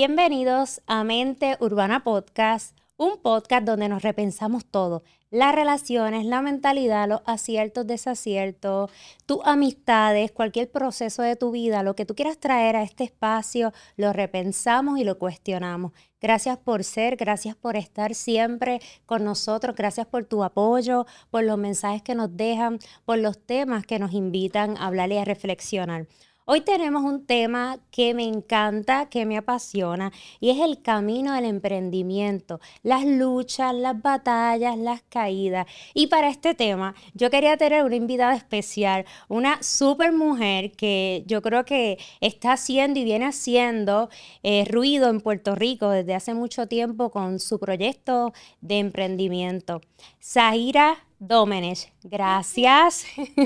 Bienvenidos a Mente Urbana Podcast, un podcast donde nos repensamos todo, las relaciones, la mentalidad, los aciertos, desaciertos, tus amistades, cualquier proceso de tu vida, lo que tú quieras traer a este espacio, lo repensamos y lo cuestionamos. Gracias por ser, gracias por estar siempre con nosotros, gracias por tu apoyo, por los mensajes que nos dejan, por los temas que nos invitan a hablar y a reflexionar. Hoy tenemos un tema que me encanta, que me apasiona, y es el camino del emprendimiento, las luchas, las batallas, las caídas. Y para este tema, yo quería tener una invitada especial, una super mujer que yo creo que está haciendo y viene haciendo eh, ruido en Puerto Rico desde hace mucho tiempo con su proyecto de emprendimiento. Zahira Dómenes, gracias.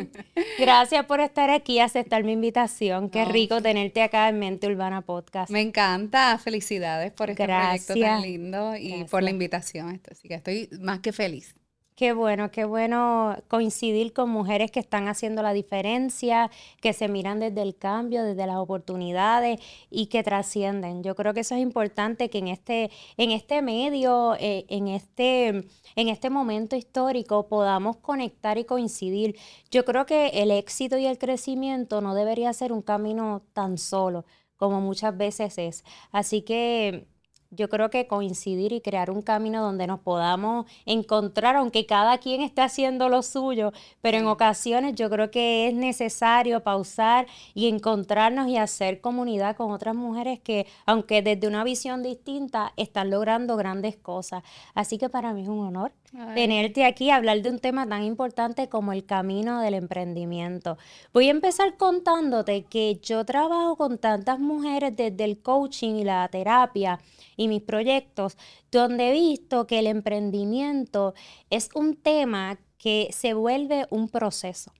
gracias por estar aquí y aceptar mi invitación. Qué rico tenerte acá en Mente Urbana Podcast. Me encanta. Felicidades por este proyecto tan lindo y por la invitación. Así que estoy más que feliz. Qué bueno, qué bueno coincidir con mujeres que están haciendo la diferencia, que se miran desde el cambio, desde las oportunidades y que trascienden. Yo creo que eso es importante que en este, en este medio, eh, en, este, en este momento histórico podamos conectar y coincidir. Yo creo que el éxito y el crecimiento no debería ser un camino tan solo como muchas veces es. Así que yo creo que coincidir y crear un camino donde nos podamos encontrar, aunque cada quien esté haciendo lo suyo, pero en ocasiones yo creo que es necesario pausar y encontrarnos y hacer comunidad con otras mujeres que, aunque desde una visión distinta, están logrando grandes cosas. Así que para mí es un honor tenerte aquí a hablar de un tema tan importante como el camino del emprendimiento. Voy a empezar contándote que yo trabajo con tantas mujeres desde el coaching y la terapia y mis proyectos, donde he visto que el emprendimiento es un tema que se vuelve un proceso.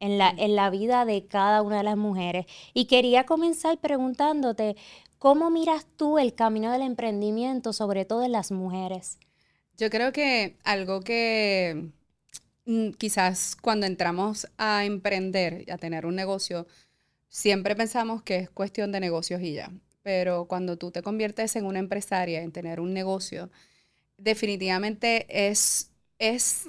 En la, en la vida de cada una de las mujeres. Y quería comenzar preguntándote, ¿cómo miras tú el camino del emprendimiento, sobre todo en las mujeres? Yo creo que algo que mm, quizás cuando entramos a emprender y a tener un negocio, siempre pensamos que es cuestión de negocios y ya. Pero cuando tú te conviertes en una empresaria, en tener un negocio, definitivamente es, es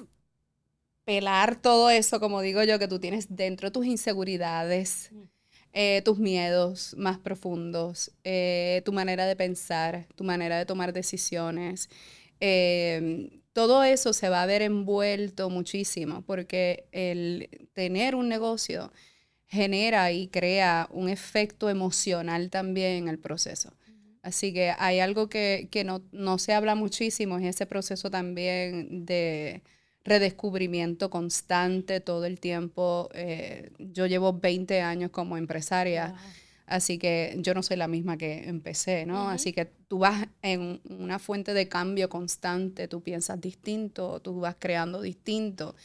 pelar todo eso, como digo yo, que tú tienes dentro, tus inseguridades, mm. eh, tus miedos más profundos, eh, tu manera de pensar, tu manera de tomar decisiones. Em, todo eso se va a ver envuelto muchísimo porque el tener un negocio genera y crea un efecto emocional también en el proceso. Así que hay algo que, no, se habla muchísimo, es ese proceso también de redescubrimiento constante todo el tiempo. Eh, yo llevo 20 años como empresaria. Así que yo no soy la misma que empecé, ¿no? Así que tú vas en una fuente de cambio constante, tú piensas distinto, tú vas creando distinto.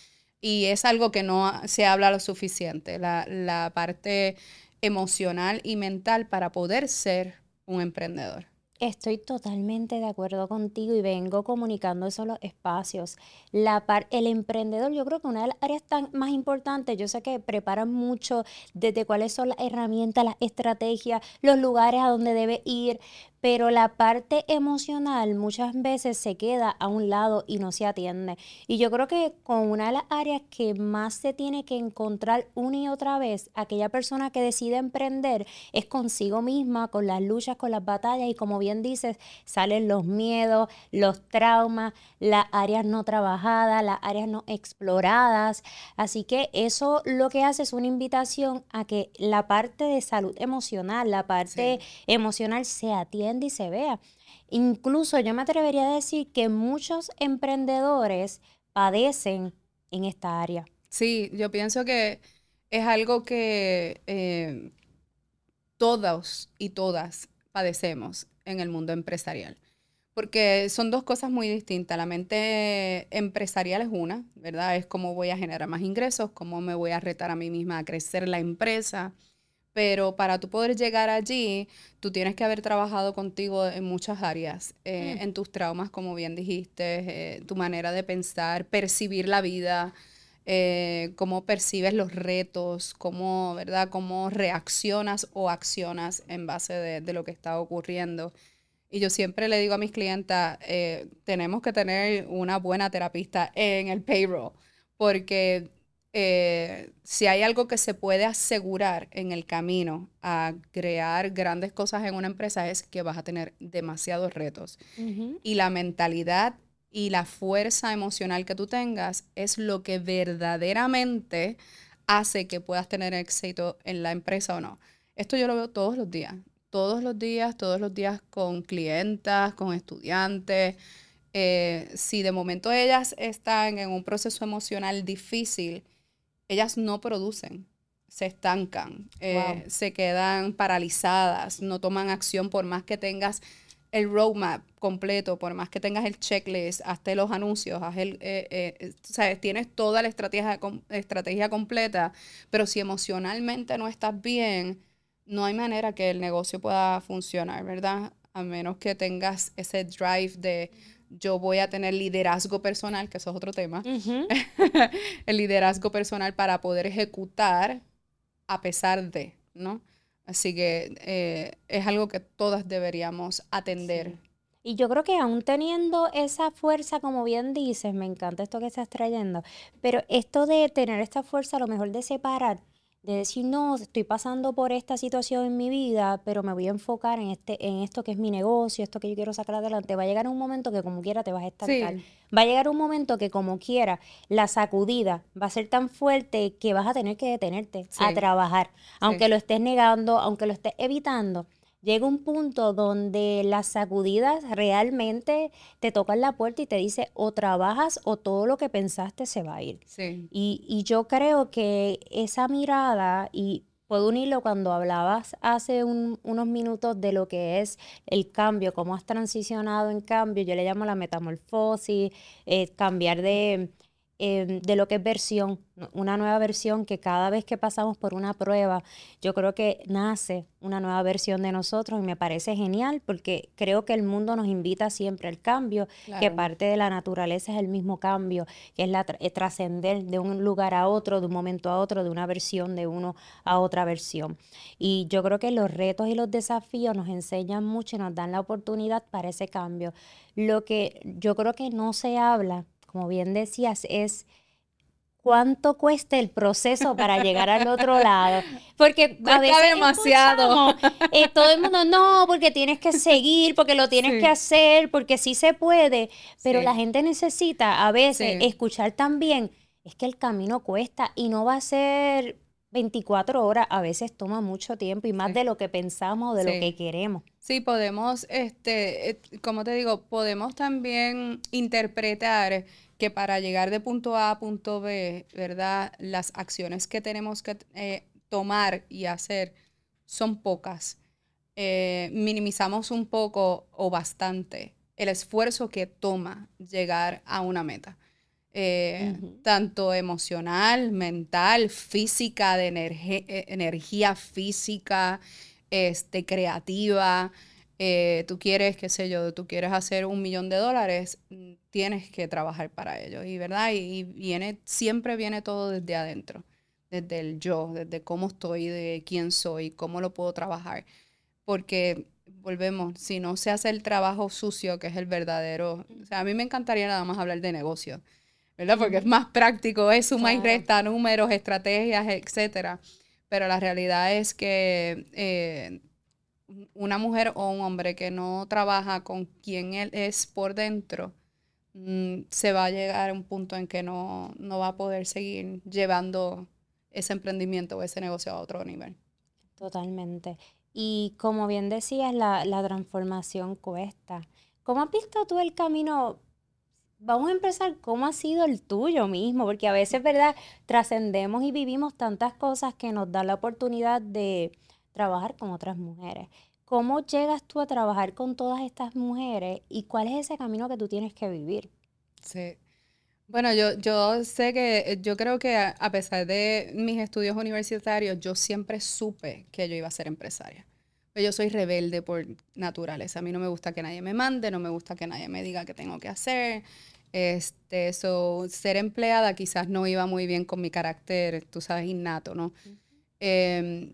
Y es algo que no se habla lo suficiente, la, la parte emocional y mental para poder ser un emprendedor. Estoy totalmente de acuerdo contigo y vengo comunicando eso en los espacios. La par, el emprendedor, yo creo que una de las áreas tan más importantes, yo sé que preparan mucho desde cuáles son las herramientas, las estrategias, los lugares a donde debe ir, pero la parte emocional muchas veces se queda a un lado y no se atiende. Y yo creo que con una de las áreas que más se tiene que encontrar una y otra vez aquella persona que decide emprender es consigo misma, con las luchas, con las batallas y como bien dices, salen los miedos, los traumas, las áreas no trabajadas, las áreas no exploradas. Así que eso lo que hace es una invitación a que la parte de salud emocional, la parte emocional se atienda y se vea. Incluso yo me atrevería a decir que muchos emprendedores padecen en esta área. Sí, yo pienso que es algo que eh, todos y todas padecemos en el mundo empresarial. Porque son dos cosas muy distintas. La mente empresarial es una, ¿verdad? Es cómo voy a generar más ingresos, cómo me voy a retar a mí misma a crecer la empresa, pero para tú poder llegar allí, tú tienes que haber trabajado contigo en muchas áreas, eh, mm. en tus traumas, como bien dijiste, eh, tu manera de pensar, percibir la vida, eh, cómo percibes los retos, cómo, ¿verdad? cómo reaccionas o accionas en base de, lo que está ocurriendo. Y yo siempre le digo a mis clientas, eh, tenemos que tener una buena terapista en el payroll, porque eh, si hay algo que se puede asegurar en el camino a crear grandes cosas en una empresa es que vas a tener demasiados retos. Y la mentalidad y la fuerza emocional que tú tengas es lo que verdaderamente hace que puedas tener éxito en la empresa o no. Esto yo lo veo todos los días, todos los días, todos los días con clientas, con estudiantes. Eh, si de momento ellas están en un proceso emocional difícil, ellas no producen, se estancan, eh, se quedan paralizadas, no toman acción por más que tengas el roadmap completo, por más que tengas el checklist, hazte los anuncios, haz el, eh, eh, sabes, tienes toda la estrategia, estrategia completa, pero si emocionalmente no estás bien, no hay manera que el negocio pueda funcionar, ¿verdad? A menos que tengas ese drive de yo voy a tener liderazgo personal, que eso es otro tema, el liderazgo personal para poder ejecutar a pesar de, ¿no? Así que eh, es algo que todas deberíamos atender. Y yo creo que aún teniendo esa fuerza, como bien dices, me encanta esto que estás trayendo, pero esto de tener esta fuerza, a lo mejor de separar de decir, no, estoy pasando por esta situación en mi vida, pero me voy a enfocar en, este, en esto que es mi negocio, esto que yo quiero sacar adelante, va a llegar un momento que como quiera te vas a estancar. Va a llegar un momento que como quiera la sacudida va a ser tan fuerte que vas a tener que detenerte a trabajar, aunque lo estés negando, aunque lo estés evitando llega un punto donde las sacudidas realmente te tocan la puerta y te dice o trabajas o todo lo que pensaste se va a ir. Sí. Y, y yo creo que esa mirada, y puedo unirlo cuando hablabas hace unos minutos de lo que es el cambio, cómo has transicionado en cambio, yo le llamo la metamorfosis, eh, cambiar de Em, de lo que es versión, una nueva versión que cada vez que pasamos por una prueba, yo creo que nace una nueva versión de nosotros y me parece genial porque creo que el mundo nos invita siempre al cambio, que parte de la naturaleza es el mismo cambio, que es la eh, trascender de un lugar a otro, de un momento a otro, de una versión de uno a otra versión. Y yo creo que los retos y los desafíos nos enseñan mucho y nos dan la oportunidad para ese cambio. Lo que yo creo que no se habla como bien decías, es cuánto cuesta el proceso para llegar al otro lado. Porque a veces demasiado. Eh, todo el mundo, no, porque tienes que seguir, porque lo tienes que hacer, porque sí se puede. Pero la gente necesita a veces escuchar también, es que el camino cuesta y no va a ser 24 horas, a veces toma mucho tiempo y más de lo que pensamos o de lo que queremos. Sí, podemos, este, eh, como te digo, podemos también interpretar que para llegar de punto A a punto B, ¿verdad? Las acciones que tenemos que eh, tomar y hacer son pocas. Eh, minimizamos un poco o bastante el esfuerzo que toma llegar a una meta. Tanto emocional, mental, física, de energía física, este, creativa, eh, tú quieres, qué sé yo, tú quieres hacer un millón de dólares, tienes que trabajar para ello. Y verdad, y, viene, siempre viene todo desde adentro, desde el yo, desde cómo estoy, de quién soy, cómo lo puedo trabajar. Porque volvemos, si no se hace el trabajo sucio, que es el verdadero, o sea, a mí me encantaría nada más hablar de negocio, ¿verdad? Porque es más práctico, es suma y resta, números, estrategias, etcétera pero la realidad es que eh, una mujer o un hombre que no trabaja con quien él es por dentro, mm, se va a llegar a un punto en que no, va a poder seguir llevando ese emprendimiento o ese negocio a otro nivel. Totalmente. Y como bien decías, la, la transformación cuesta. ¿Cómo has visto tú el camino vamos a empezar cómo ha sido el tuyo mismo, porque a veces, ¿verdad? Trascendemos y vivimos tantas cosas que nos da la oportunidad de trabajar con otras mujeres. ¿Cómo llegas tú a trabajar con todas estas mujeres y cuál es ese camino que tú tienes que vivir? Sí. Bueno, yo, yo sé que, yo creo que a, pesar de mis estudios universitarios, yo siempre supe que yo iba a ser empresaria. Yo soy rebelde por naturaleza. A mí no me gusta que nadie me mande, no me gusta que nadie me diga qué tengo que hacer. Este, eso, ser empleada quizás no iba muy bien con mi carácter, tú sabes, innato, ¿no? Em,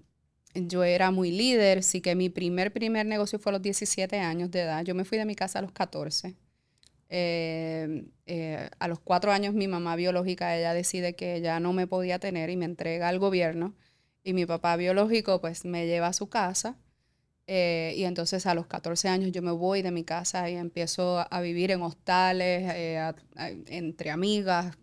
yo era muy líder, sí que mi primer, primer negocio fue a los 17 años de edad. Yo me fui de mi casa a los 14. Em, eh, a los cuatro años mi mamá biológica, ella decide que ya no me podía tener y me entrega al gobierno. Y mi papá biológico pues me lleva a su casa. Eh, y entonces a los 14 años yo me voy de mi casa y empiezo a vivir en hostales, eh, entre amigas,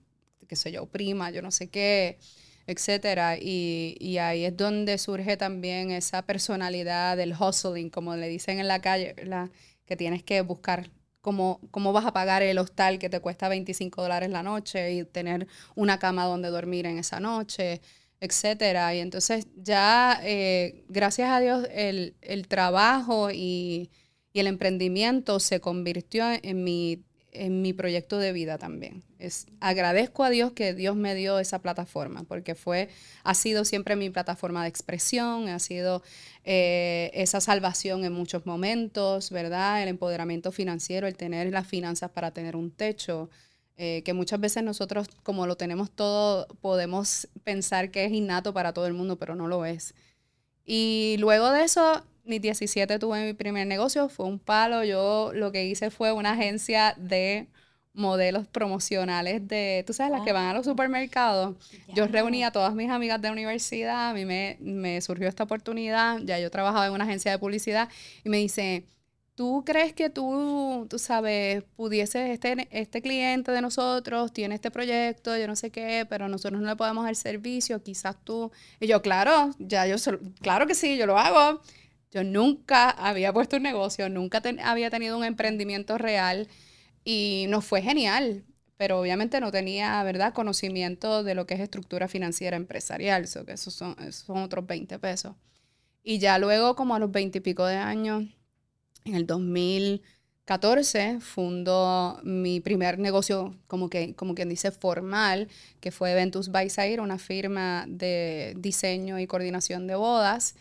qué sé yo, prima, yo no sé qué, etcétera. Y, y, ahí es donde surge también esa personalidad del hustling, como le dicen en la calle, la, que tienes que buscar cómo, cómo vas a pagar el hostal que te cuesta 25 dólares la noche y tener una cama donde dormir en esa noche, etcétera. Y entonces ya, eh, gracias a Dios, el, trabajo y, y, el emprendimiento se convirtió en mi en mi proyecto de vida también. Es, agradezco a Dios que Dios me dio esa plataforma, porque fue, ha sido siempre mi plataforma de expresión, ha sido eh, esa salvación en muchos momentos, ¿verdad? El empoderamiento financiero, el tener las finanzas para tener un techo, eh, que muchas veces nosotros, como lo tenemos todo, podemos pensar que es innato para todo el mundo, pero no lo es. Y luego de eso, ni 17 tuve mi primer negocio, fue un palo. Yo lo que hice fue una agencia de modelos promocionales de, tú sabes, las que van a los supermercados. Yo reuní a todas mis amigas de universidad, a mí me, me surgió esta oportunidad, ya yo trabajaba en una agencia de publicidad y me dice, ¿tú crees que tú, tú sabes, pudieses, este, este cliente de nosotros tiene este proyecto, yo no sé qué, pero nosotros no le podemos dar servicio, quizás tú? Y yo, claro, ya yo, claro que sí, yo lo hago. Yo nunca había puesto un negocio, nunca había tenido un emprendimiento real y nos fue genial, pero obviamente no tenía, ¿verdad?, conocimiento de lo que es estructura financiera empresarial, so que esos son, son otros 20 pesos. Y ya luego, como a los 20 y pico de años, en el 2014, fundó mi primer negocio, como, que, como quien dice, formal, que fue Ventus by Zaire, una firma de diseño y coordinación de bodas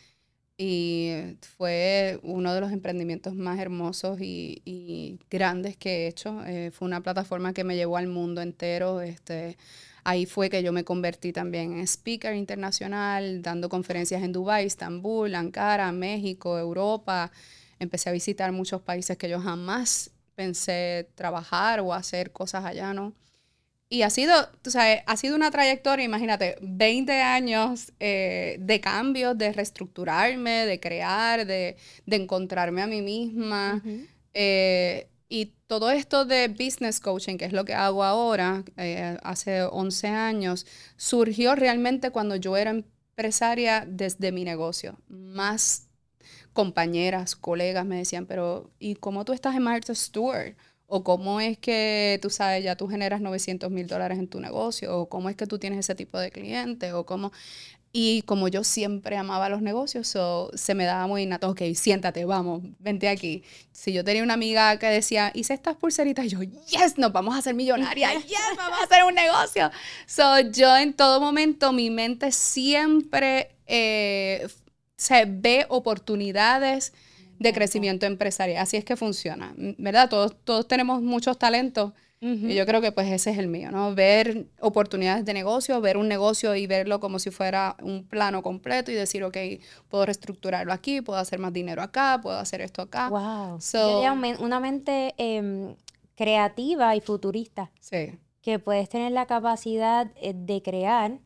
y fue uno de los emprendimientos más hermosos y, grandes que he hecho. Eh, fue una plataforma que me llevó al mundo entero. Este, ahí fue que yo me convertí también en speaker internacional, dando conferencias en Dubái, Estambul, Ankara, México, Europa. Empecé a visitar muchos países que yo jamás pensé trabajar o hacer cosas allá, ¿no? Y ha sido, tú sabes, ha sido una trayectoria, imagínate, 20 años eh, de cambios, de reestructurarme, de crear, de, encontrarme a mí misma. Eh, y todo esto de business coaching, que es lo que hago ahora, eh, hace 11 años, surgió realmente cuando yo era empresaria desde mi negocio. Más compañeras, colegas me decían, pero ¿y cómo tú estás en Martha Stewart? o cómo es que tú sabes, ya tú generas 900 mil dólares en tu negocio, o cómo es que tú tienes ese tipo de cliente, o cómo... Y como yo siempre amaba los negocios, se me daba muy innato, ok, siéntate, vamos, vente aquí. Si yo tenía una amiga que decía, hice estas pulseritas, yo, yes, nos vamos a hacer millonarias, yes, vamos a hacer un negocio. So, yo en todo momento, mi mente siempre eh, se ve oportunidades de crecimiento empresarial. Así es que funciona, ¿verdad? Todos, todos tenemos muchos talentos y yo creo que pues ese es el mío, ¿no? Ver oportunidades de negocio, ver un negocio y verlo como si fuera un plano completo y decir, ok, puedo reestructurarlo aquí, puedo hacer más dinero acá, puedo hacer esto acá. Wow. una mente em, creativa y futurista. Sí. Que puedes tener la capacidad eh, de crear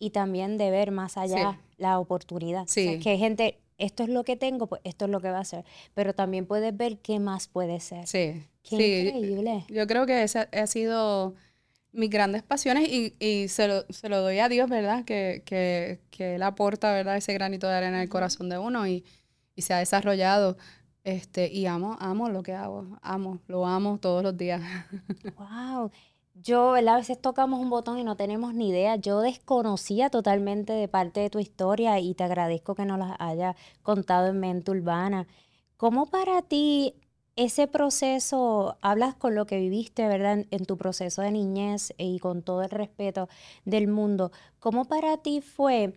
y también de ver más allá la oportunidad. Sí. que hay gente esto es lo que tengo, pues esto es lo que va a ser. Pero también puedes ver qué más puede ser. Sí. Qué increíble. Yo creo que esa ha sido mis grandes pasiones y, y se, lo, se, lo, doy a Dios, ¿verdad? Que, que, que, Él aporta, ¿verdad? Ese granito de arena en el corazón de uno y, y se ha desarrollado. Este, y amo, amo lo que hago, amo, lo amo todos los días. Wow. Yo, ¿verdad? A veces tocamos un botón y no tenemos ni idea. Yo desconocía totalmente de parte de tu historia y te agradezco que nos la haya contado en Mente Urbana. ¿Cómo para ti ese proceso, hablas con lo que viviste, ¿verdad? En, tu proceso de niñez y con todo el respeto del mundo, ¿cómo para ti fue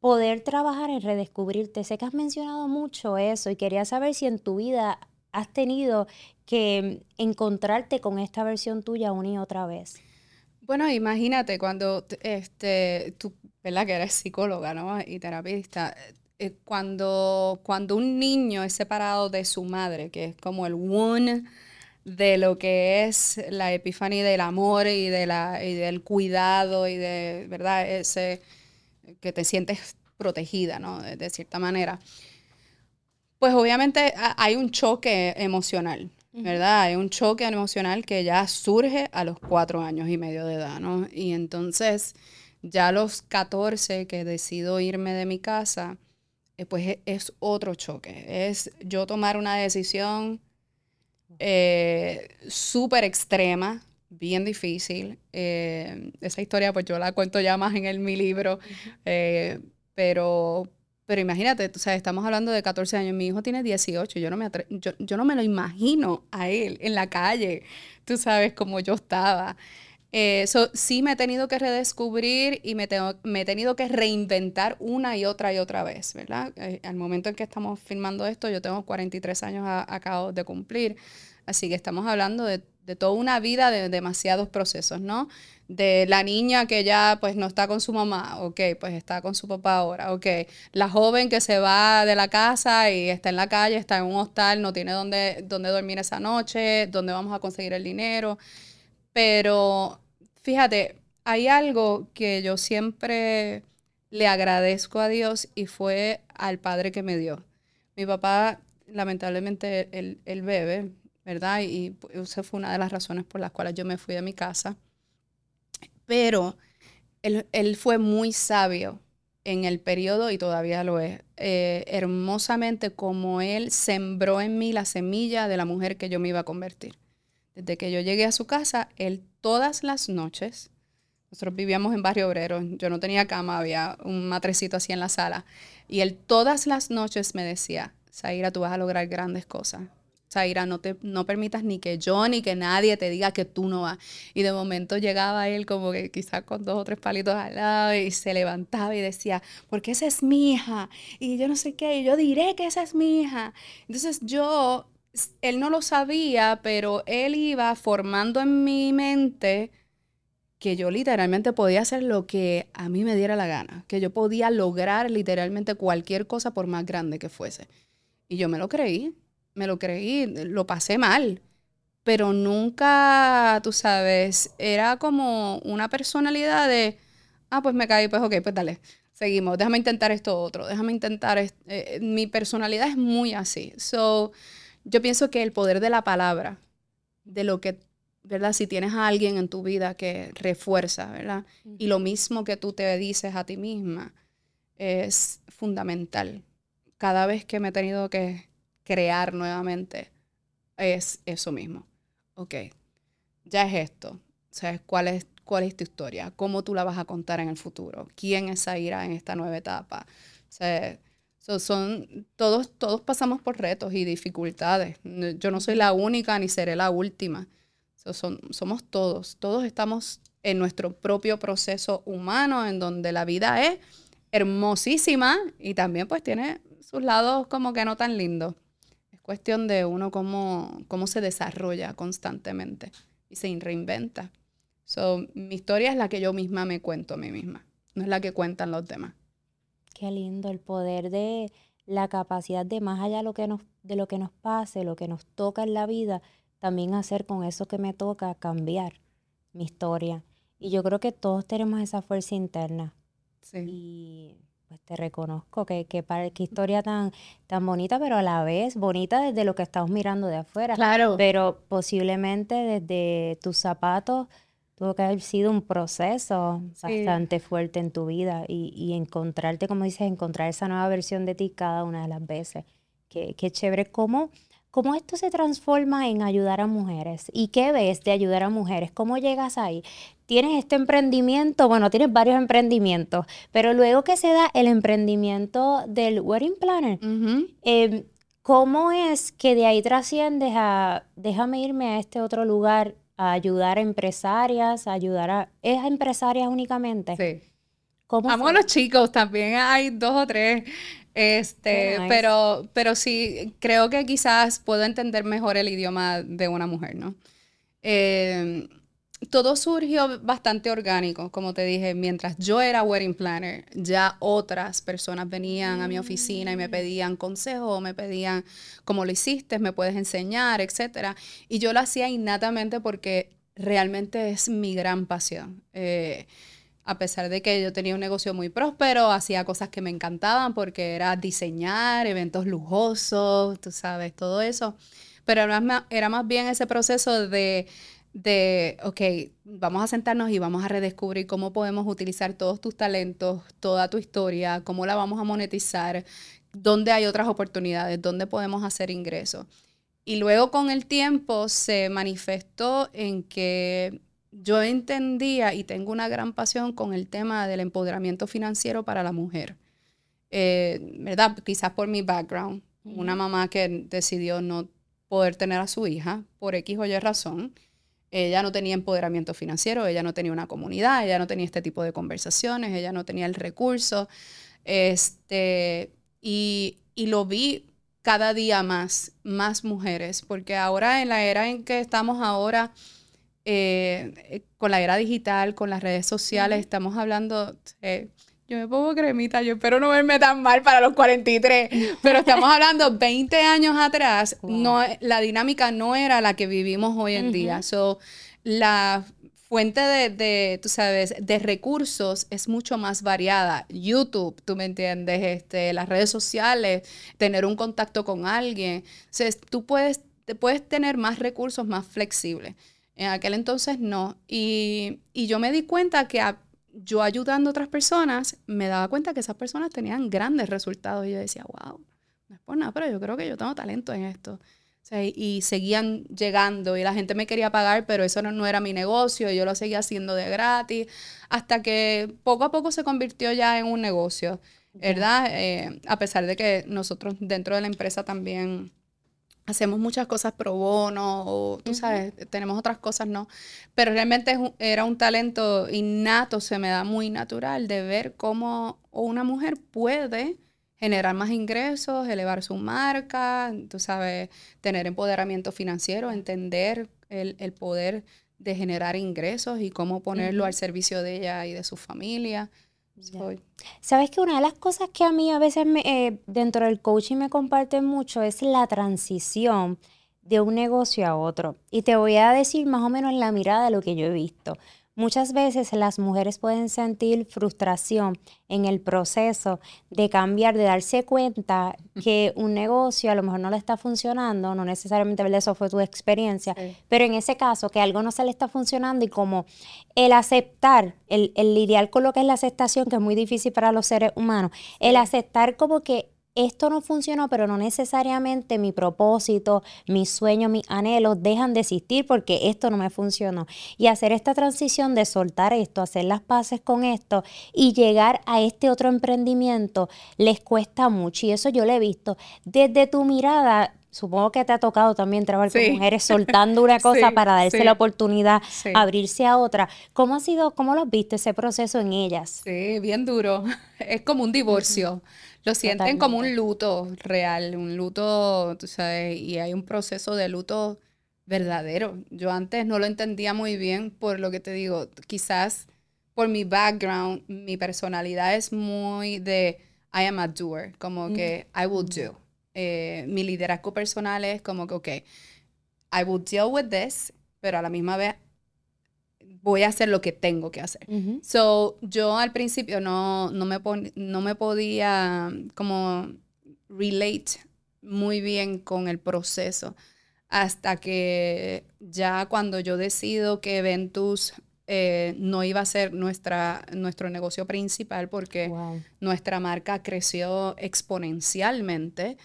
poder trabajar en redescubrirte? Sé que has mencionado mucho eso y quería saber si en tu vida has tenido que encontrarte con esta versión tuya una y otra vez? Bueno, imagínate cuando este, tú, ¿verdad? Que eres psicóloga, ¿no? Y terapista. Eh, cuando, cuando un niño es separado de su madre, que es como el one de lo que es la epifanía del amor y, de la, y del cuidado y de, ¿verdad? Ese que te sientes protegida, ¿no? De, cierta manera. Pues obviamente hay un choque emocional, ¿verdad? Hay un choque emocional que ya surge a los cuatro años y medio de edad, ¿no? Y entonces, ya a los 14 que decido irme de mi casa, eh, pues e, es, otro choque. Es yo tomar una decisión eh, súper extrema, bien difícil. Eh, esa historia pues yo la cuento ya más en el, mi libro, pero, pero imagínate, o sea, estamos hablando de 14 años, mi hijo tiene 18, yo no me, yo, yo no me lo imagino a él en la calle, tú sabes cómo yo estaba. Eh, sí me he tenido que redescubrir y me, tengo, me he tenido que reinventar una y otra y otra vez, ¿verdad? Eh, al momento en que estamos filmando esto, yo tengo 43 años acabo de cumplir, así que estamos hablando de, de, toda una vida de demasiados procesos, ¿no? De la niña que ya pues no está con su mamá, ok, pues está con su papá ahora, ok. La joven que se va de la casa y está en la calle, está en un hostal, no tiene dónde, dónde dormir esa noche, dónde vamos a conseguir el dinero. Pero Fíjate, hay algo que yo siempre le agradezco a Dios y fue al padre que me dio. Mi papá, lamentablemente, él, bebe, ¿verdad? Y esa fue una de las razones por las cuales yo me fui de mi casa. Pero él, fue muy sabio en el periodo y todavía lo es. Eh, hermosamente como él sembró en mí la semilla de la mujer que yo me iba a convertir. Desde que yo llegué a su casa, él todas las noches, nosotros vivíamos en Barrio Obrero, yo no tenía cama, había un matrecito así en la sala, y él todas las noches me decía, Zaira, tú vas a lograr grandes cosas. Zaira, no, te, no permitas ni que yo ni que nadie te diga que tú no vas. Y de momento llegaba él como que quizás con dos o tres palitos al lado y se levantaba y decía, porque esa es mi hija. Y yo no sé qué, y yo diré que esa es mi hija. Entonces yo él no lo sabía, pero él iba formando en mi mente que yo literalmente podía hacer lo que a mí me diera la gana, que yo podía lograr literalmente cualquier cosa por más grande que fuese. Y yo me lo creí, me lo creí, lo pasé mal, pero nunca, tú sabes, era como una personalidad de, ah, pues me caí, pues ok, pues dale, seguimos, déjame intentar esto otro, déjame intentar, eh, mi personalidad es muy así. So, yo pienso que el poder de la palabra, de lo que, ¿verdad? Si tienes a alguien en tu vida que refuerza, ¿verdad? Y lo mismo que tú te dices a ti misma, es fundamental. Cada vez que me he tenido que crear nuevamente, es eso mismo. Ok, ya es esto. ¿Sabes cuál es, cuál es tu historia? ¿Cómo tú la vas a contar en el futuro? ¿Quién es Zaira en esta nueva etapa? O son, todos, todos pasamos por retos y dificultades. Yo no soy la única ni seré la última. son, somos todos. Todos estamos en nuestro propio proceso humano en donde la vida es hermosísima y también pues tiene sus lados como que no tan lindos. Es cuestión de uno cómo, cómo se desarrolla constantemente y se reinventa. So, mi historia es la que yo misma me cuento a mí misma, no es la que cuentan los demás. Qué lindo el poder de la capacidad de más allá de lo que nos, de lo que nos pase, lo que nos toca en la vida, también hacer con eso que me toca cambiar mi historia. Y yo creo que todos tenemos esa fuerza interna. Sí. Y pues te reconozco que, que, qué historia tan, tan bonita, pero a la vez bonita desde lo que estamos mirando de afuera. Claro. Pero posiblemente desde tus zapatos tuvo que haber sido un proceso bastante fuerte en tu vida y, encontrarte, como dices, encontrar esa nueva versión de ti cada una de las veces. Qué, qué chévere. ¿Cómo, ¿Cómo esto se transforma en ayudar a mujeres? ¿Y qué ves de ayudar a mujeres? ¿Cómo llegas ahí? Tienes este emprendimiento, bueno, tienes varios emprendimientos, pero luego que se da el emprendimiento del Wedding Planner, em, ¿cómo es que de ahí trasciendes a, déjame irme a este otro lugar a ayudar a empresarias, a ayudar a... ¿Es empresarias únicamente? Sí. ¿Cómo a los chicos, también hay dos o tres Este, pero, pero sí, creo que quizás puedo entender mejor el idioma de una mujer, ¿no? Eh, todo surgió bastante orgánico, como te dije, mientras yo era wedding planner, ya otras personas venían a mi oficina y me mm. pedían consejo, me pedían cómo lo hiciste, me puedes enseñar, etcétera. Y yo lo hacía innatamente porque realmente es mi gran pasión. Eh, a pesar de que yo tenía un negocio muy próspero, hacía cosas que me encantaban porque era diseñar eventos lujosos, tú sabes, todo eso. Pero era más, era más bien ese proceso de de, ok, vamos a sentarnos y vamos a redescubrir cómo podemos utilizar todos tus talentos, toda tu historia, cómo la vamos a monetizar, dónde hay otras oportunidades, dónde podemos hacer ingresos. Y luego con el tiempo se manifestó en que yo entendía y tengo una gran pasión con el tema del empoderamiento financiero para la mujer. Eh, ¿Verdad? Quizás por mi background. Una mamá que decidió no poder tener a su hija por X o Y razón ella no tenía empoderamiento financiero, ella no tenía una comunidad, ella no tenía este tipo de conversaciones, ella no tenía el recurso. Este, y, lo vi cada día más, más mujeres, porque ahora en la era en que estamos ahora, eh, con la era digital, con las redes sociales, estamos hablando, eh, yo me pongo cremita, yo espero no verme tan mal para los 43, pero estamos hablando 20 años atrás, no, la dinámica no era la que vivimos hoy en día. So, la fuente de, tú sabes, de recursos es mucho más variada. YouTube, tú me entiendes, este, las redes sociales, tener un contacto con alguien. O tú puedes, puedes tener más recursos más flexibles. En aquel entonces no. Y, y yo me di cuenta que a, yo ayudando a otras personas, me daba cuenta que esas personas tenían grandes resultados. Y yo decía, wow, no es por nada, pero yo creo que yo tengo talento en esto. y seguían llegando y la gente me quería pagar, pero eso no, era mi negocio y yo lo seguía haciendo de gratis, hasta que poco a poco se convirtió ya en un negocio, ¿verdad? Eh, a pesar de que nosotros dentro de la empresa también hacemos muchas cosas pro bono, o tú sabes, tenemos otras cosas, no. Pero realmente era un talento innato, se me da muy natural de ver cómo una mujer puede generar más ingresos, elevar su marca, tú sabes, tener empoderamiento financiero, entender el, poder de generar ingresos y cómo ponerlo al servicio de ella y de su familia. Sabes que una de las cosas que a mí a veces me, eh, dentro del coaching me comparten mucho es la transición de un negocio a otro. Y te voy a decir más o menos la mirada de lo que yo he visto. Muchas veces las mujeres pueden sentir frustración en el proceso de cambiar, de darse cuenta que un negocio a lo mejor no le está funcionando, no necesariamente eso fue tu experiencia, pero en ese caso que algo no se le está funcionando y como el aceptar, el, el lidiar con lo que es la aceptación, que es muy difícil para los seres humanos, el aceptar como que esto no funcionó, pero no necesariamente mi propósito, mis sueños, mis anhelos dejan de existir porque esto no me funcionó. Y hacer esta transición de soltar esto, hacer las paces con esto y llegar a este otro emprendimiento les cuesta mucho. Y eso yo lo he visto. Desde tu mirada, supongo que te ha tocado también trabajar con mujeres soltando una cosa para darse la oportunidad, abrirse a otra. ¿Cómo ha sido, cómo lo has visto ese proceso en ellas? Sí, bien duro. Es como un divorcio. Lo sienten como un luto real, un luto, tú sabes, y hay un proceso de luto verdadero. Yo antes no lo entendía muy bien por lo que te digo, quizás por mi background, mi personalidad es muy de I am a doer, como mm. que I will do. Eh, mi liderazgo personal es como que, ok, I will deal with this, pero a la misma vez voy a hacer lo que tengo que hacer. So, yo al principio no, no, me no me podía como relate muy bien con el proceso hasta que ya cuando yo decido que Ventus eh, no iba a ser nuestra, nuestro negocio principal porque nuestra marca creció exponencialmente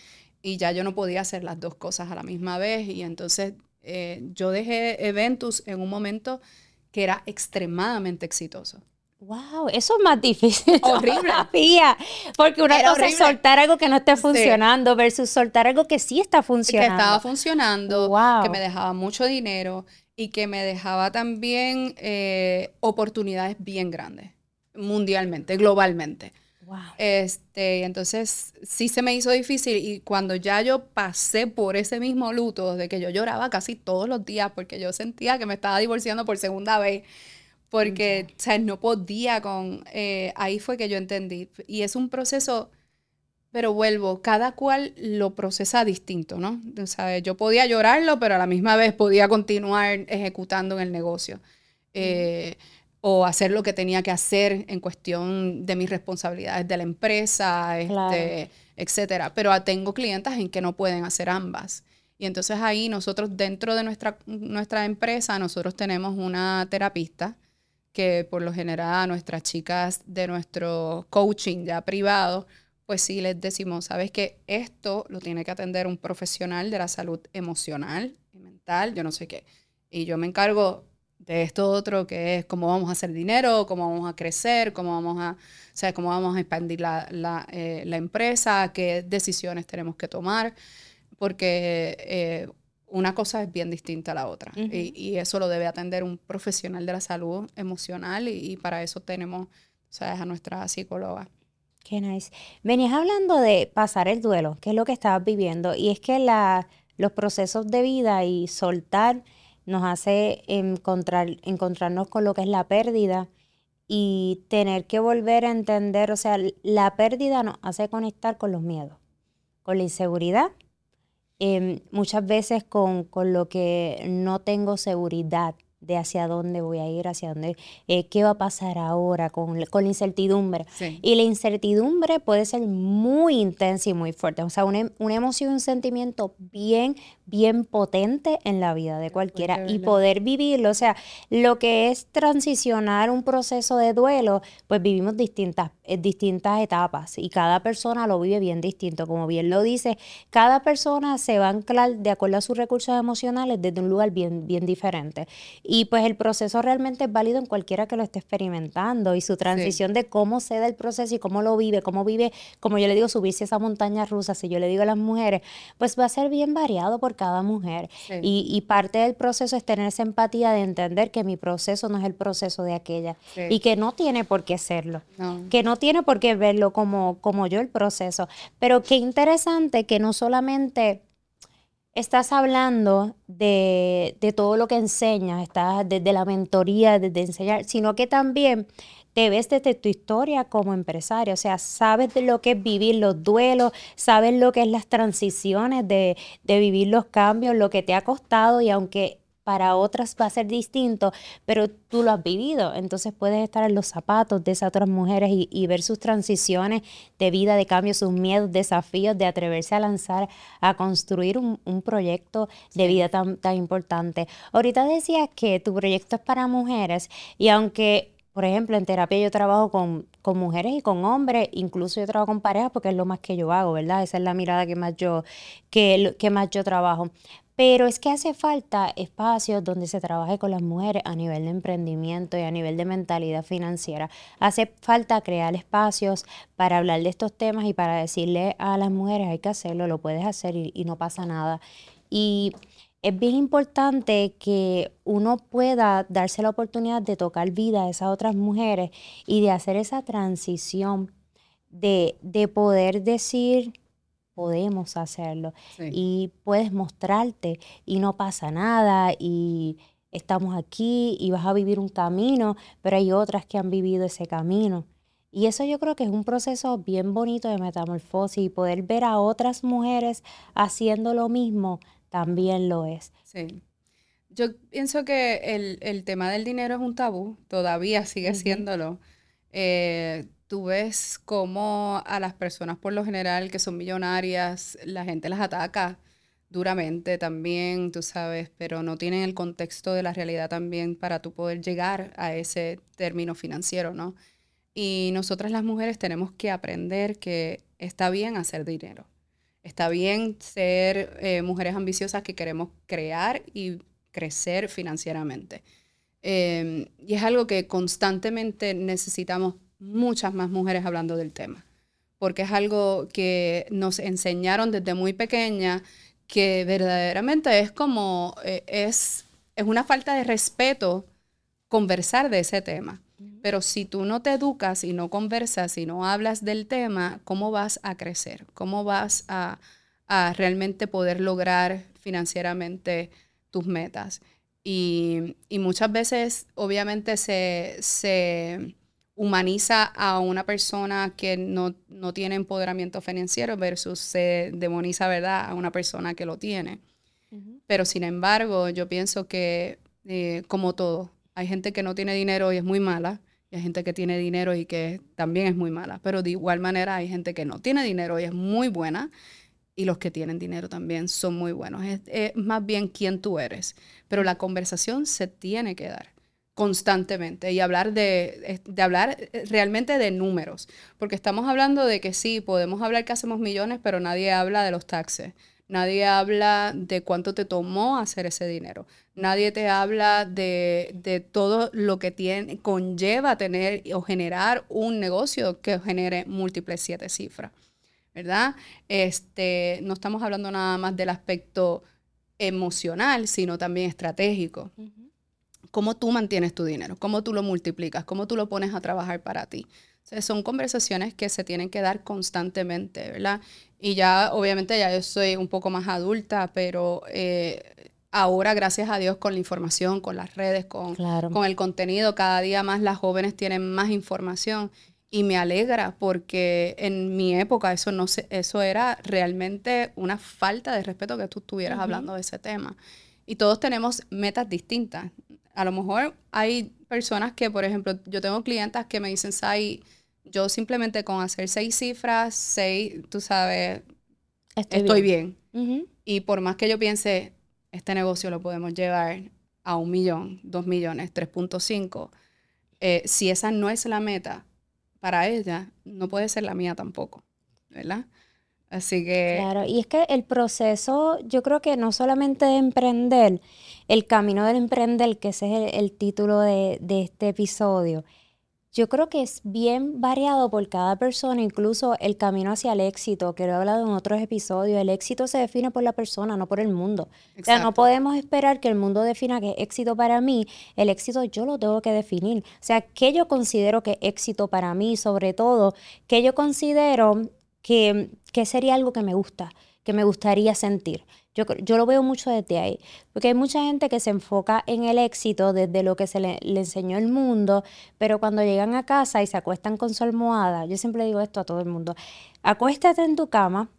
y ya yo no podía hacer las dos cosas a la misma vez. Y entonces eh, yo dejé Eventus en un momento que era extremadamente exitoso. Wow, eso es más difícil. Horrible. porque una cosa es soltar algo que no esté funcionando versus soltar algo que sí está funcionando. Que estaba funcionando, que me dejaba mucho dinero y que me dejaba también eh, oportunidades bien grandes, mundialmente, globalmente. Este, entonces sí se me hizo difícil y cuando ya yo pasé por ese mismo luto de que yo lloraba casi todos los días porque yo sentía que me estaba divorciando por segunda vez porque, no podía con, eh, ahí fue que yo entendí. Y es un proceso, pero vuelvo, cada cual lo procesa distinto, ¿no? O sea, yo podía llorarlo, pero a la misma vez podía continuar ejecutando en el negocio. Eh, o hacer lo que tenía que hacer en cuestión de mis responsabilidades de la empresa, este, etcétera. Pero tengo clientes en que no pueden hacer ambas. Y entonces ahí nosotros dentro de nuestra, nuestra empresa, nosotros tenemos una terapista que por lo general a nuestras chicas de nuestro coaching ya privado, pues sí les decimos, sabes que esto lo tiene que atender un profesional de la salud emocional y mental, yo no sé qué. Y yo me encargo de esto otro que es cómo vamos a hacer dinero, cómo vamos a crecer, cómo vamos a, o sea, cómo vamos a expandir la, la, eh, la empresa, qué decisiones tenemos que tomar, porque eh, una cosa es bien distinta a la otra. y, eso lo debe atender un profesional de la salud emocional y, para eso tenemos ¿sabes? a nuestra psicóloga. Qué nice. Venías hablando de pasar el duelo, que es lo que estabas viviendo, y es que la, los procesos de vida y soltar nos hace encontrar, encontrarnos con lo que es la pérdida y tener que volver a entender, o sea, la pérdida nos hace conectar con los miedos, con la inseguridad Em, muchas veces con, con, lo que no tengo seguridad de hacia dónde voy a ir, hacia dónde, eh, qué va a pasar ahora con, con la incertidumbre. Y la incertidumbre puede ser muy intensa y muy fuerte. O sea, una, una emoción, un sentimiento bien, bien potente en la vida de cualquiera y poder vivirlo. O sea, lo que es transicionar un proceso de duelo, pues vivimos distintas, eh, distintas etapas y cada persona lo vive bien distinto. Como bien lo dice, cada persona se va a anclar de acuerdo a sus recursos emocionales desde un lugar bien, bien diferente. Y pues el proceso realmente es válido en cualquiera que lo esté experimentando y su transición de cómo se da el proceso y cómo lo vive, cómo vive, como yo le digo, subirse a esa montaña rusa, si yo le digo a las mujeres, pues va a ser bien variado por cada mujer. Y, parte del proceso es tener esa empatía de entender que mi proceso no es el proceso de aquella y que no tiene por qué serlo, que no tiene por qué verlo como, como yo el proceso. Pero qué interesante que no solamente estás hablando de, todo lo que enseñas, estás desde la mentoría, desde enseñar, sino que también te ves desde tu historia como empresario, o sea, sabes de lo que es vivir los duelos, sabes lo que es las transiciones de, de vivir los cambios, lo que te ha costado y aunque para otras va a ser distinto, pero tú lo has vivido, entonces puedes estar en los zapatos de esas otras mujeres y, ver sus transiciones de vida, de cambio, sus miedos, desafíos, de atreverse a lanzar, a construir un, proyecto de vida tan, tan importante. Ahorita decías que tu proyecto es para mujeres y aunque por ejemplo, en terapia yo trabajo con, con, mujeres y con hombres, incluso yo trabajo con parejas porque es lo más que yo hago, ¿verdad? Esa es la mirada que más yo, que, que más yo trabajo. Pero es que hace falta espacios donde se trabaje con las mujeres a nivel de emprendimiento y a nivel de mentalidad financiera. Hace falta crear espacios para hablar de estos temas y para decirle a las mujeres hay que hacerlo, lo puedes hacer y, y no pasa nada. Y es bien importante que uno pueda darse la oportunidad de tocar vida a esas otras mujeres y de hacer esa transición de, de poder decir podemos hacerlo y puedes mostrarte y no pasa nada y estamos aquí y vas a vivir un camino, pero hay otras que han vivido ese camino. Y eso yo creo que es un proceso bien bonito de metamorfosis y poder ver a otras mujeres haciendo lo mismo también lo es. Sí. Yo pienso que el, tema del dinero es un tabú, todavía sigue siéndolo. Eh, tú ves cómo a las personas por lo general que son millonarias, la gente las ataca duramente también, tú sabes, pero no tienen el contexto de la realidad también para tú poder llegar a ese término financiero, ¿no? Y nosotras las mujeres tenemos que aprender que está bien hacer dinero. Está bien ser eh, mujeres ambiciosas que queremos crear y crecer financieramente. Em, y es algo que constantemente necesitamos muchas más mujeres hablando del tema, porque es algo que nos enseñaron desde muy pequeña, que verdaderamente es como, eh, es, es una falta de respeto conversar de ese tema. Pero si tú no te educas y no conversas y no hablas del tema, ¿cómo vas a crecer? ¿Cómo vas a, realmente poder lograr financieramente tus metas? Y, muchas veces, obviamente, se, humaniza a una persona que no, tiene empoderamiento financiero versus se demoniza, ¿verdad?, a una persona que lo tiene. Pero sin embargo, yo pienso que, eh, como todo, hay gente que no tiene dinero y es muy mala, y hay gente que tiene dinero y que también es muy mala. Pero de igual manera hay gente que no tiene dinero y es muy buena, y los que tienen dinero también son muy buenos. Es, más bien quién tú eres. Pero la conversación se tiene que dar constantemente y hablar de, de, hablar realmente de números, porque estamos hablando de que sí, podemos hablar que hacemos millones, pero nadie habla de los taxes, Nadie habla de cuánto te tomó hacer ese dinero. Nadie te habla de, todo lo que tiene, conlleva tener o generar un negocio que genere múltiples siete cifras. ¿Verdad? Este, no estamos hablando nada más del aspecto emocional, sino también estratégico. ¿Cómo tú mantienes tu dinero? ¿Cómo tú lo multiplicas? ¿Cómo tú lo pones a trabajar para ti? Son conversaciones que se tienen que dar constantemente, ¿verdad? Y ya, obviamente, ya yo soy un poco más adulta, pero eh, ahora, gracias a Dios, con la información, con las redes, con, con el contenido, cada día más las jóvenes tienen más información. Y me alegra porque en mi época eso no eso era realmente una falta de respeto que tú estuvieras hablando de ese tema. Y todos tenemos metas distintas. A lo mejor hay personas que, por ejemplo, yo tengo clientas que me dicen, Sai, yo simplemente con hacer seis cifras, seis, tú sabes, estoy, bien. Y por más que yo piense, este negocio lo podemos llevar a un millón, dos millones, 3.5, eh, si esa no es la meta para ella, no puede ser la mía tampoco, ¿verdad? Así que... Claro, y es que el proceso, yo creo que no solamente de emprender, el camino del emprender, que ese es el, título de, de, este episodio, yo creo que es bien variado por cada persona, incluso el camino hacia el éxito, que lo he hablado en otros episodios. El éxito se define por la persona, no por el mundo. O sea, no podemos esperar que el mundo defina qué es éxito para mí. El éxito yo lo tengo que definir. O sea, ¿qué yo considero que es éxito para mí? Sobre todo, ¿qué yo considero que, que sería algo que me gusta, que me gustaría sentir? Yo, lo veo mucho desde ahí, porque hay mucha gente que se enfoca en el éxito desde lo que se le, enseñó el mundo, pero cuando llegan a casa y se acuestan con su almohada, yo siempre digo esto a todo el mundo, acuéstate en tu cama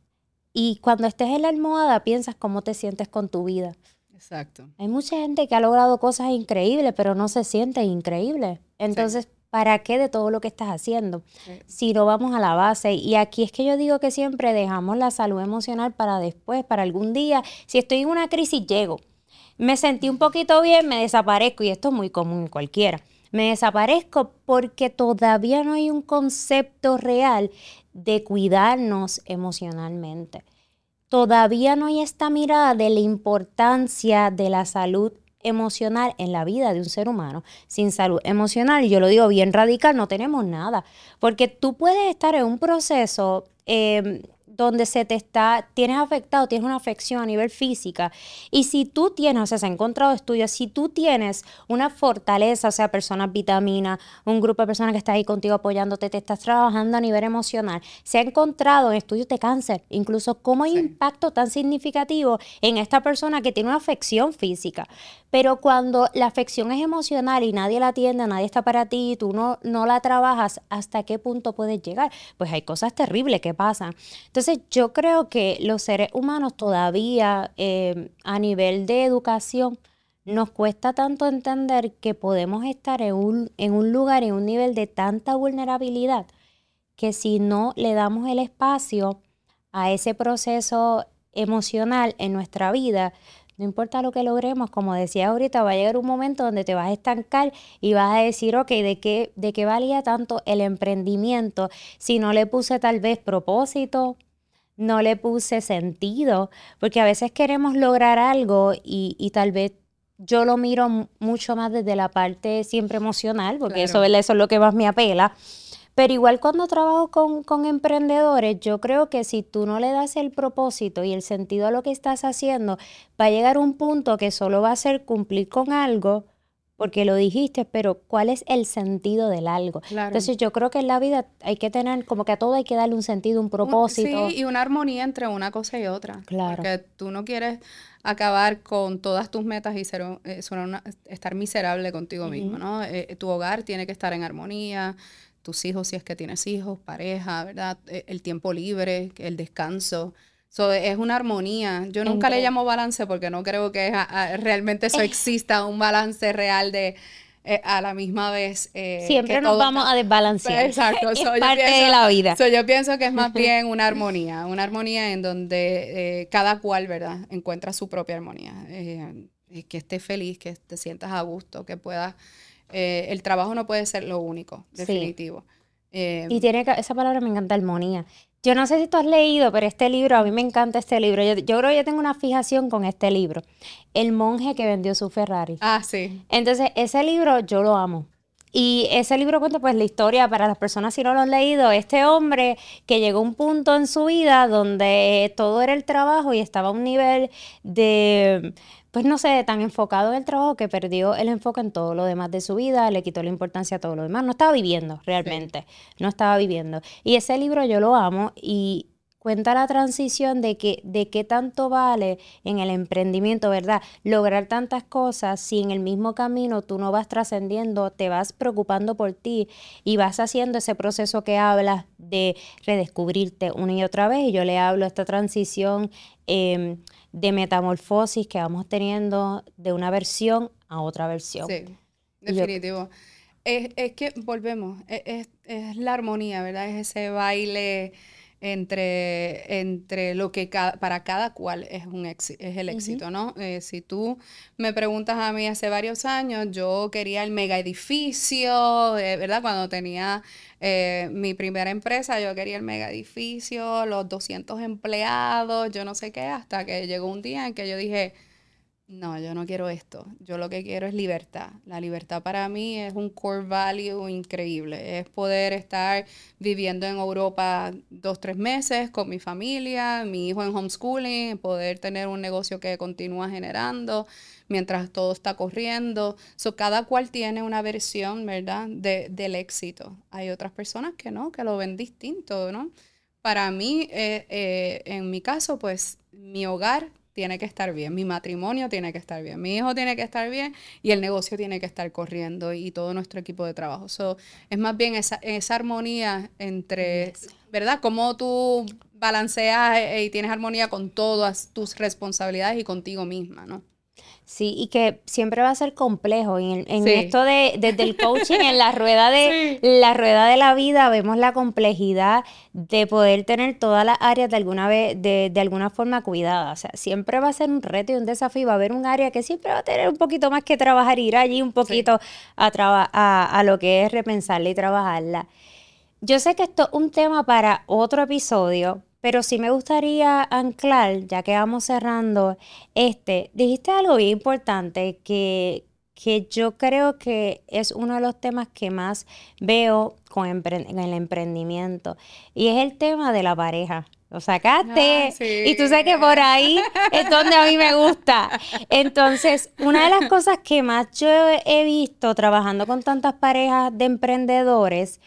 y cuando estés en la almohada piensas cómo te sientes con tu vida. Exacto. Hay mucha gente que ha logrado cosas increíbles, pero no se siente increíble. Entonces, ¿para qué de todo lo que estás haciendo? Si no vamos a la base. Y aquí es que yo digo que siempre dejamos la salud emocional para después, para algún día. Si estoy en una crisis, llego. Me sentí un poquito bien, me desaparezco. Y esto es muy común en cualquiera. Me desaparezco porque todavía no hay un concepto real de cuidarnos emocionalmente. Todavía no hay esta mirada de la importancia de la salud emocional en la vida de un ser humano. Sin salud emocional, yo lo digo bien radical, no tenemos nada. Porque tú puedes estar en un proceso eh, donde se te está, tienes afectado, tienes una afección a nivel física. Y si tú tienes, o sea, se han encontrado estudios, si tú tienes una fortaleza, o sea, personas vitamina, un grupo de personas que está ahí contigo apoyándote, te estás trabajando a nivel emocional, se ha encontrado en estudios de cáncer, incluso cómo hay impacto tan significativo en esta persona que tiene una afección física. Pero cuando la afección es emocional y nadie la atiende, nadie está para ti, tú no, no la trabajas, ¿hasta qué punto puedes llegar? Pues hay cosas terribles que pasan. Entonces, yo creo que los seres humanos todavía eh, a nivel de educación nos cuesta tanto entender que podemos estar en un, en un lugar, en un nivel de tanta vulnerabilidad, que si no le damos el espacio a ese proceso emocional en nuestra vida, no importa lo que logremos, como decía ahorita, va a llegar un momento donde te vas a estancar y vas a decir, ok, ¿de qué, de qué valía tanto el emprendimiento si no le puse tal vez propósito, no le puse sentido, porque a veces queremos lograr algo y, tal vez yo lo miro mucho más desde la parte siempre emocional, porque eso, eso es lo que más me apela. Pero igual cuando trabajo con, con, emprendedores, yo creo que si tú no le das el propósito y el sentido a lo que estás haciendo, va a llegar un punto que solo va a ser cumplir con algo porque lo dijiste, pero ¿cuál es el sentido del algo? Entonces yo creo que en la vida hay que tener, como que a todo hay que darle un sentido, un propósito. Sí, y una armonía entre una cosa y otra. Claro. Porque tú no quieres acabar con todas tus metas y ser, eh, estar miserable contigo mismo, ¿no? Eh, tu hogar tiene que estar en armonía, tus hijos si es que tienes hijos, pareja, ¿verdad? E, el tiempo libre, el descanso. So, es una armonía. Yo nunca le llamo balance porque no creo que realmente eso exista, un balance real de eh, a la misma vez. Eh, Siempre nos vamos a desbalancear. Exacto. es parte de la vida. yo pienso que es más bien una armonía, una armonía en donde eh, cada cual, ¿verdad?, encuentra su propia armonía. que esté feliz, que te sientas a gusto, que puedas... el trabajo no puede ser lo único, definitivo. y tiene que, esa palabra me encanta, armonía. Yo no sé si tú has leído, pero este libro, a mí me encanta este libro. Yo, creo que yo tengo una fijación con este libro. El monje que vendió su Ferrari. Ah, sí. Entonces, ese libro yo lo amo. Y ese libro cuenta pues la historia para las personas si no lo han leído, este hombre que llegó a un punto en su vida donde todo era el trabajo y estaba a un nivel de pues no sé, tan enfocado en el trabajo que perdió el enfoque en todo lo demás de su vida, le quitó la importancia a todo lo demás. No estaba viviendo realmente, no estaba viviendo. Y ese libro yo lo amo y cuenta la transición de que de qué tanto vale en el emprendimiento, ¿verdad? Lograr tantas cosas si en el mismo camino tú no vas trascendiendo, te vas preocupando por ti y vas haciendo ese proceso que hablas de redescubrirte una y otra vez. Y yo le hablo esta transición. Eh, de metamorfosis que vamos teniendo de una versión a otra versión. Sí, definitivo. es, es, que volvemos, e, es, es, la armonía, ¿verdad? Es ese baile entre, entre lo que para cada cual es, un es el éxito, ¿no? Eh, si tú me preguntas a mí hace varios años, yo quería el mega edificio, eh, ¿verdad? Cuando tenía eh, mi primera empresa, yo quería el mega edificio, los 200 empleados, yo no sé qué, hasta que llegó un día en que yo dije, no, yo no quiero esto. Yo lo que quiero es libertad. La libertad para mí es un core value increíble. Es poder estar viviendo en Europa dos, tres meses con mi familia, mi hijo en homeschooling, poder tener un negocio que continúa generando mientras todo está corriendo. So, cada cual tiene una versión, ¿verdad?, de, del éxito. Hay otras personas que no, que lo ven distinto, ¿no? Para mí, eh, eh, en mi caso, pues mi hogar tiene que estar bien, mi matrimonio tiene que estar bien, mi hijo tiene que estar bien y el negocio tiene que estar corriendo y todo nuestro equipo de trabajo. So, es más bien esa, esa armonía entre, ¿verdad? Cómo tú balanceas eh, y tienes armonía con todas tus responsabilidades y contigo misma, ¿no? Sí, y que siempre va a ser complejo. En, en esto de, desde el coaching, en la rueda de la rueda de la vida, vemos la complejidad de poder tener todas las áreas de alguna vez, de, de alguna forma cuidadas. O sea, siempre va a ser un reto y un desafío. Va a haber un área que siempre va a tener un poquito más que trabajar, ir allí un poquito a, a, a lo que es repensarla y trabajarla. Yo sé que esto es un tema para otro episodio, pero sí me gustaría anclar, ya que vamos cerrando, este, dijiste algo bien importante que, que yo creo que es uno de los temas que más veo con en el emprendimiento y es el tema de la pareja. Lo sacaste ah, y tú sabes que por ahí es donde a mí me gusta. Entonces, una de las cosas que más yo he visto trabajando con tantas parejas de emprendedores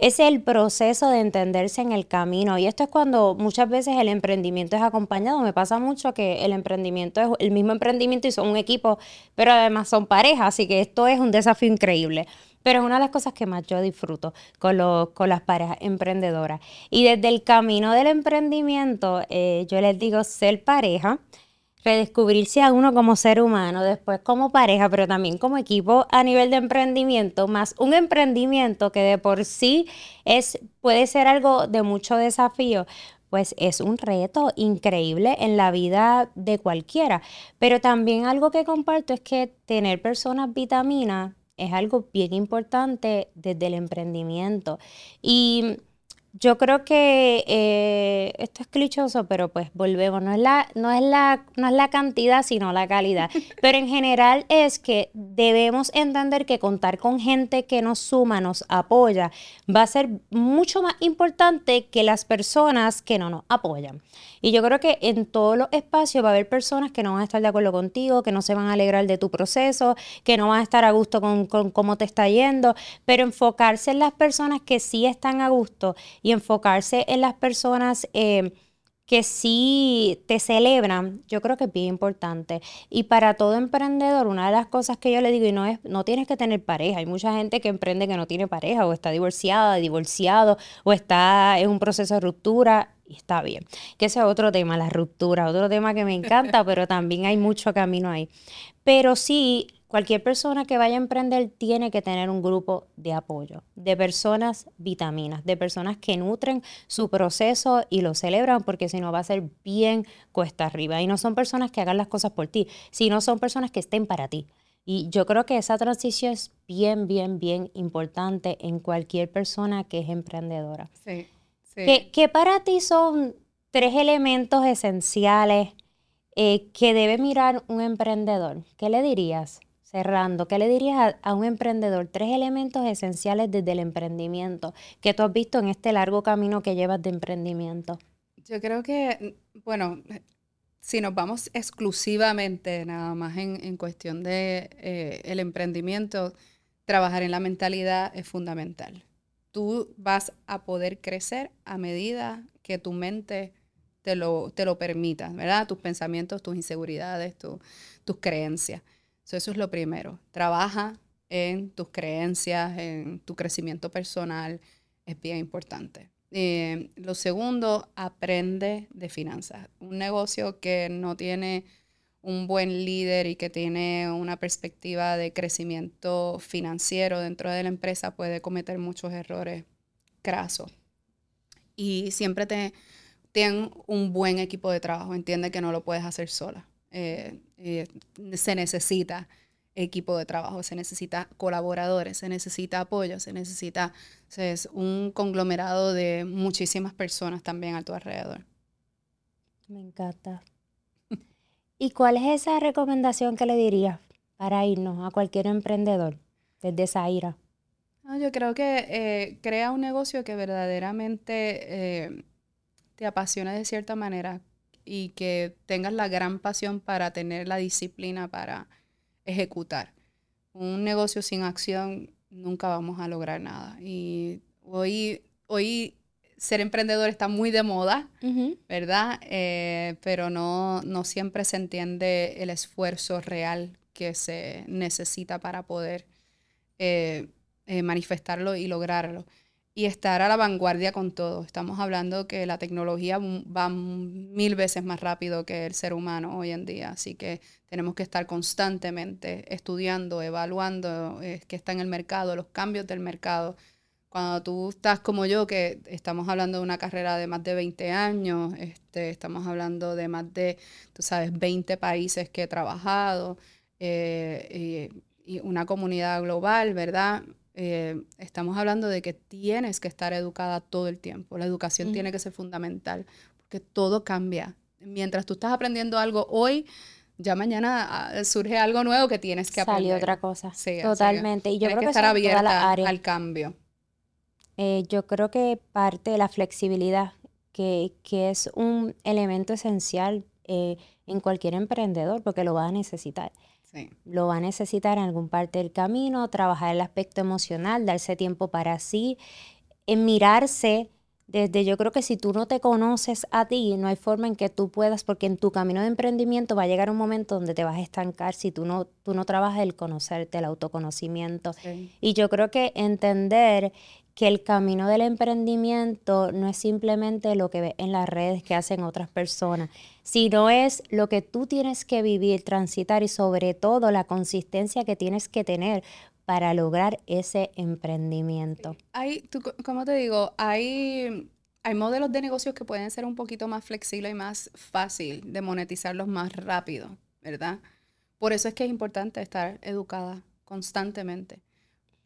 es el proceso de entenderse en el camino. Y esto es cuando muchas veces el emprendimiento es acompañado. Me pasa mucho que el emprendimiento es el mismo emprendimiento y son un equipo, pero además son parejas, así que esto es un desafío increíble. Pero es una de las cosas que más yo disfruto con, con las parejas emprendedoras. Y desde el camino del emprendimiento, eh, yo les digo ser pareja redescubrirse a uno como ser humano, después como pareja, pero también como equipo a nivel de emprendimiento, más un emprendimiento que de por sí es, puede ser algo de mucho desafío, pues es un reto increíble en la vida de cualquiera. Pero también algo que comparto es que tener personas vitaminas es algo bien importante desde el emprendimiento. Y yo creo que eh, esto es clichoso, pero pues volvemos, no es, la, no, es la, no es la cantidad, sino la calidad. Pero en general es que debemos entender que contar con gente que nos suma, nos apoya, va a ser mucho más importante que las personas que no nos apoyan. Y yo creo que en todos los espacios va a haber personas que no van a estar de acuerdo contigo, que no se van a alegrar de tu proceso, que no van a estar a gusto con, cómo te está yendo, pero enfocarse en las personas que sí están a gusto y enfocarse en las personas... Eh, que sí te celebran, yo creo que es bien importante. Y para todo emprendedor, una de las cosas que yo le digo, y no es, no tienes que tener pareja. Hay mucha gente que emprende que no tiene pareja, o está divorciada, divorciado, o está en un proceso de ruptura y está bien. Que ese es otro tema, la ruptura, otro tema que me encanta, pero también hay mucho camino ahí. Pero sí, cualquier persona que vaya a emprender tiene que tener un grupo de apoyo, de personas vitaminas, de personas que nutren su proceso y lo celebran, porque si no va a ser bien cuesta arriba. Y no son personas que hagan las cosas por ti, sino son personas que estén para ti. Y yo creo que esa transición es bien, bien, bien importante en cualquier persona que es emprendedora. Sí. ¿Qué, para ti son tres elementos esenciales eh, que debe mirar un emprendedor? ¿Qué le dirías? Cerrando, ¿qué le dirías a, un emprendedor? Tres elementos esenciales desde el emprendimiento que tú has visto en este largo camino que llevas de emprendimiento. Yo creo que, bueno, si nos vamos exclusivamente nada más en, cuestión de eh, el emprendimiento, trabajar en la mentalidad es fundamental tú vas a poder crecer a medida que tu mente te lo, te lo permita, ¿verdad? Tus pensamientos, tus inseguridades, tus creencias. Eso es lo primero. Trabaja en tus creencias, en tu crecimiento personal, es bien importante. Eh, lo segundo, aprende de finanzas. Un negocio que no tiene un buen líder y que tiene una perspectiva de crecimiento financiero dentro de la empresa puede cometer muchos errores crasos. Y siempre te, ten un buen equipo de trabajo, entiende que no lo puedes hacer sola. Eh, eh, se necesita equipo de trabajo, se necesita colaboradores, se necesita apoyo, se necesita es un conglomerado de muchísimas personas también a tu alrededor. Me encanta. ¿Y cuál es esa recomendación que le dirías para irnos a cualquier emprendedor desde Zaira? No, yo creo que eh, crea un negocio que verdaderamente eh, te apasione de cierta manera y que tengas la gran pasión para tener la disciplina para ejecutar. Un negocio sin acción nunca vamos a lograr nada. Y hoy, hoy ser emprendedor está muy de moda, ¿verdad? Eh, pero no, no siempre se entiende el esfuerzo real que se necesita para poder eh, eh, manifestarlo y lograrlo. Y estar a la vanguardia con todo. Estamos hablando que la tecnología va mil veces más rápido que el ser humano hoy en día, así que tenemos que estar constantemente estudiando, evaluando qué está en el mercado, los cambios del mercado, cuando tú estás como yo, que estamos hablando de una carrera de más de 20 años, este, estamos hablando de más de, tú sabes, 20 países que he trabajado eh, y, una comunidad global, ¿verdad? Eh, estamos hablando de que tienes que estar educada todo el tiempo. La educación tiene que ser fundamental porque todo cambia. Mientras tú estás aprendiendo algo hoy, ya mañana ah, surge algo nuevo que tienes que aprender. Sale otra cosa. Sí, Totalmente. Y yo creo que, estar abierta al cambio. Eh, yo creo que parte de la flexibilidad, que, es un elemento esencial eh, en cualquier emprendedor, porque lo va a necesitar. Lo va a necesitar en algún parte del camino, trabajar el aspecto emocional, darse tiempo para sí, en mirarse desde yo creo que si tú no te conoces a ti, no hay forma en que tú puedas, porque en tu camino de emprendimiento va a llegar un momento donde te vas a estancar si tú no, tú no trabajas el conocerte, el autoconocimiento. Y yo creo que entender que el camino del emprendimiento no es simplemente lo que ves en las redes que hacen otras personas, sino es lo que tú tienes que vivir, transitar y sobre todo la consistencia que tienes que tener para lograr ese emprendimiento. Hay, tú, como te digo, hay, hay modelos de negocios que pueden ser un poquito más flexibles y más fácil de monetizarlos más rápido, ¿verdad? Por eso es que es importante estar educada constantemente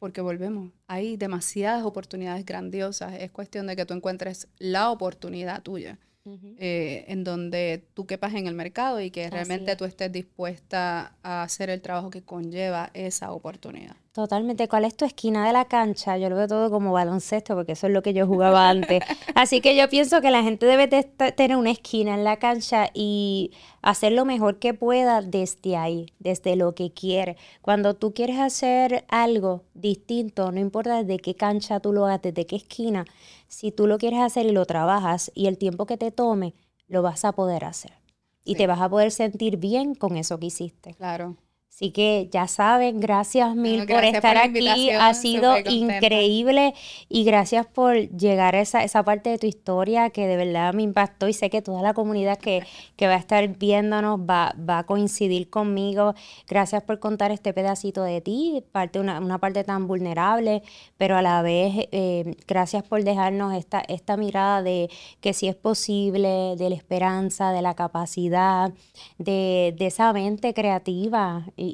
porque volvemos, hay demasiadas oportunidades grandiosas, es cuestión de que tú encuentres la oportunidad tuya. Eh, en donde tú quepas en el mercado y que realmente tú estés dispuesta a hacer el trabajo que conlleva esa oportunidad. Totalmente. ¿Cuál es tu esquina de la cancha? Yo lo veo todo como baloncesto porque eso es lo que yo jugaba antes. Así que yo pienso que la gente debe tener una esquina en la cancha y hacer lo mejor que pueda desde ahí, desde lo que quiere. Cuando tú quieres hacer algo distinto, no importa desde qué cancha tú lo hagas, desde qué esquina, si tú lo quieres hacer y lo trabajas y el tiempo que te tome, lo vas a poder hacer. Y te vas a poder sentir bien con eso que hiciste. Claro. Así que ya saben, gracias mil por estar aquí. Ha sido increíble y gracias por llegar a esa, esa parte de tu historia que de verdad me impactó y sé que toda la comunidad que, va a estar viéndonos va, va a coincidir conmigo. Gracias por contar este pedacito de ti, parte una, una parte tan vulnerable, pero a la vez eh, gracias por dejarnos esta, esta mirada de que si es posible, de la esperanza, de la capacidad, de, de esa mente creativa y,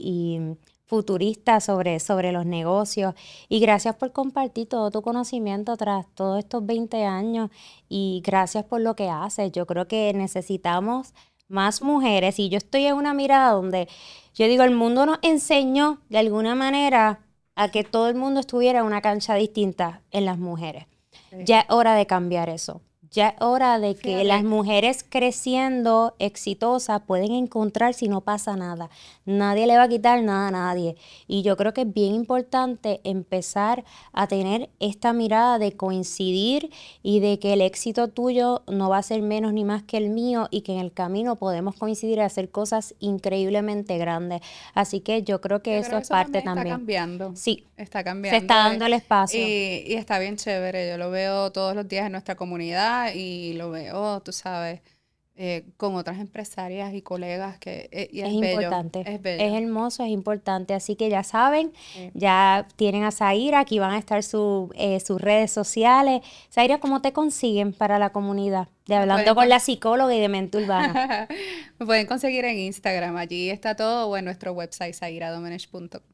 futurista sobre, sobre los negocios. Y gracias por compartir todo tu conocimiento tras todos estos 20 años y gracias por lo que haces. Yo creo que necesitamos más mujeres y yo estoy en una mirada donde yo digo, el mundo nos enseñó de alguna manera a que todo el mundo estuviera en una cancha distinta en las mujeres. Ya es hora de cambiar eso. Ya es hora de que las mujeres creciendo exitosas pueden encontrar si no pasa nada. Nadie le va a quitar nada a nadie. Y yo creo que es bien importante empezar a tener esta mirada de coincidir y de que el éxito tuyo no va a ser menos ni más que el mío y que en el camino podemos coincidir y hacer cosas increíblemente grandes. Así que yo creo que eso es parte también. Está cambiando. Sí. Está cambiando. Se está dando el espacio. Y, y está bien chévere. Yo lo veo todos los días en nuestra comunidad y lo veo, tú sabes, eh, con otras empresarias y colegas que eh, es, importante. Es, hermoso, es importante. Así que ya saben, ya tienen a Zaira, aquí van a estar su, eh, sus redes sociales. Zaira, ¿cómo te consiguen para la comunidad? De hablando con la psicóloga y de mente urbana. Me pueden conseguir en Instagram, allí está todo o en nuestro website zairadomenech.com.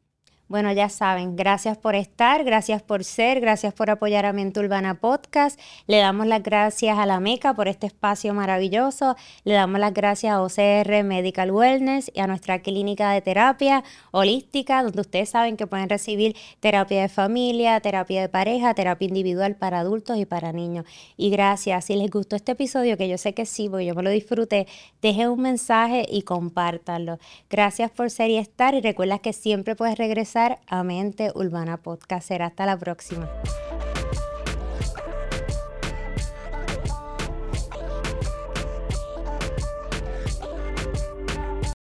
Bueno, ya saben, gracias por estar, gracias por ser, gracias por apoyar a Mente Urbana Podcast. Le damos las gracias a la MECA por este espacio maravilloso. Le damos las gracias a OCR Medical Wellness y a nuestra clínica de terapia holística, donde ustedes saben que pueden recibir terapia de familia, terapia de pareja, terapia individual para adultos y para niños. Y gracias, si les gustó este episodio, que yo sé que sí, porque yo me lo disfruté, dejen un mensaje y compártanlo. Gracias por ser y estar y recuerda que siempre puedes regresar a Mente Urbana Podcast. Será hasta la próxima.